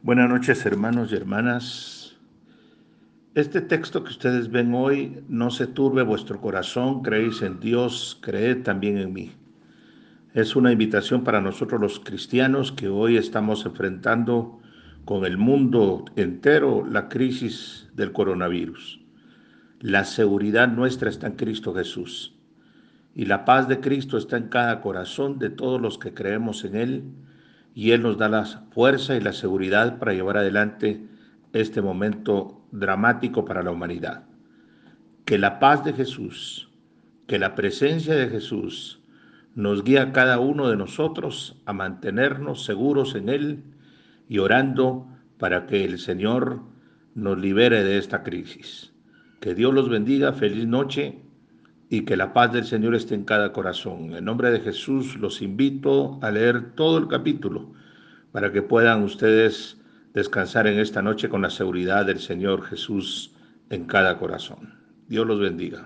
Buenas noches hermanos y hermanas. Este texto que ustedes ven hoy, no se turbe vuestro corazón, creéis en Dios, creed también en mí. Es una invitación para nosotros los cristianos que hoy estamos enfrentando con el mundo entero la crisis del coronavirus. La seguridad nuestra está en Cristo Jesús y la paz de Cristo está en cada corazón de todos los que creemos en Él y Él nos da la fuerza y la seguridad para llevar adelante este momento dramático para la humanidad. Que la paz de Jesús, que la presencia de Jesús nos guíe a cada uno de nosotros a mantenernos seguros en Él y orando para que el Señor nos libere de esta crisis. Que Dios los bendiga, feliz noche y que la paz del Señor esté en cada corazón. En nombre de Jesús los invito a leer todo el capítulo para que puedan ustedes descansar en esta noche con la seguridad del Señor Jesús en cada corazón. Dios los bendiga.